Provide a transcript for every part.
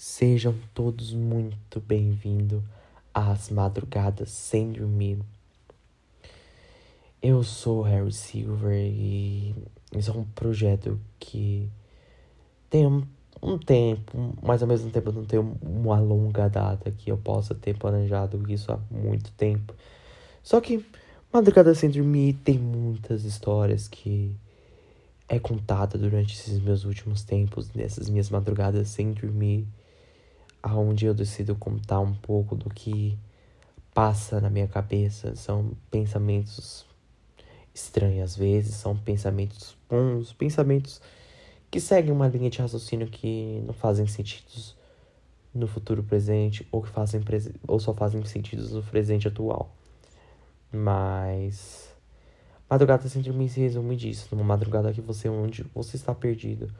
Sejam todos muito bem-vindos às madrugadas sem dormir. Eu sou Harry Silver e isso é um projeto que tem um, um tempo, mas ao mesmo tempo não tem uma longa data que eu possa ter planejado isso há muito tempo. Só que Madrugada Sem Dormir tem muitas histórias que é contada durante esses meus últimos tempos, nessas minhas madrugadas sem dormir aonde eu decido contar um pouco do que passa na minha cabeça. São pensamentos estranhos às vezes, são pensamentos bons, pensamentos que seguem uma linha de raciocínio que não fazem sentido no futuro presente ou que fazem ou só fazem sentido no presente atual. Mas madrugada sem dormir se resume disso, numa madrugada que você onde você está perdido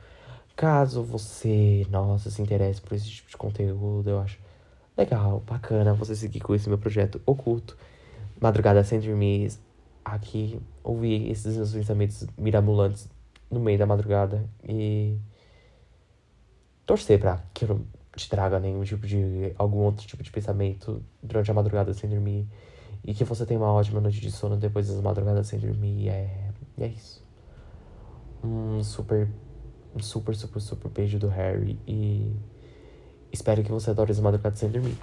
Caso você, nossa, se interesse por esse tipo de conteúdo, eu acho legal, bacana você seguir com esse meu projeto oculto. Madrugada sem dormir, aqui ouvir esses meus pensamentos mirabolantes no meio da madrugada e torcer pra que eu não te traga nenhum tipo de. algum outro tipo de pensamento durante a madrugada sem dormir. E que você tenha uma ótima noite de sono depois das madrugadas sem dormir. É, é isso. Um super um super, super, super beijo do Harry e espero que você adore as madrugadas sem dormir.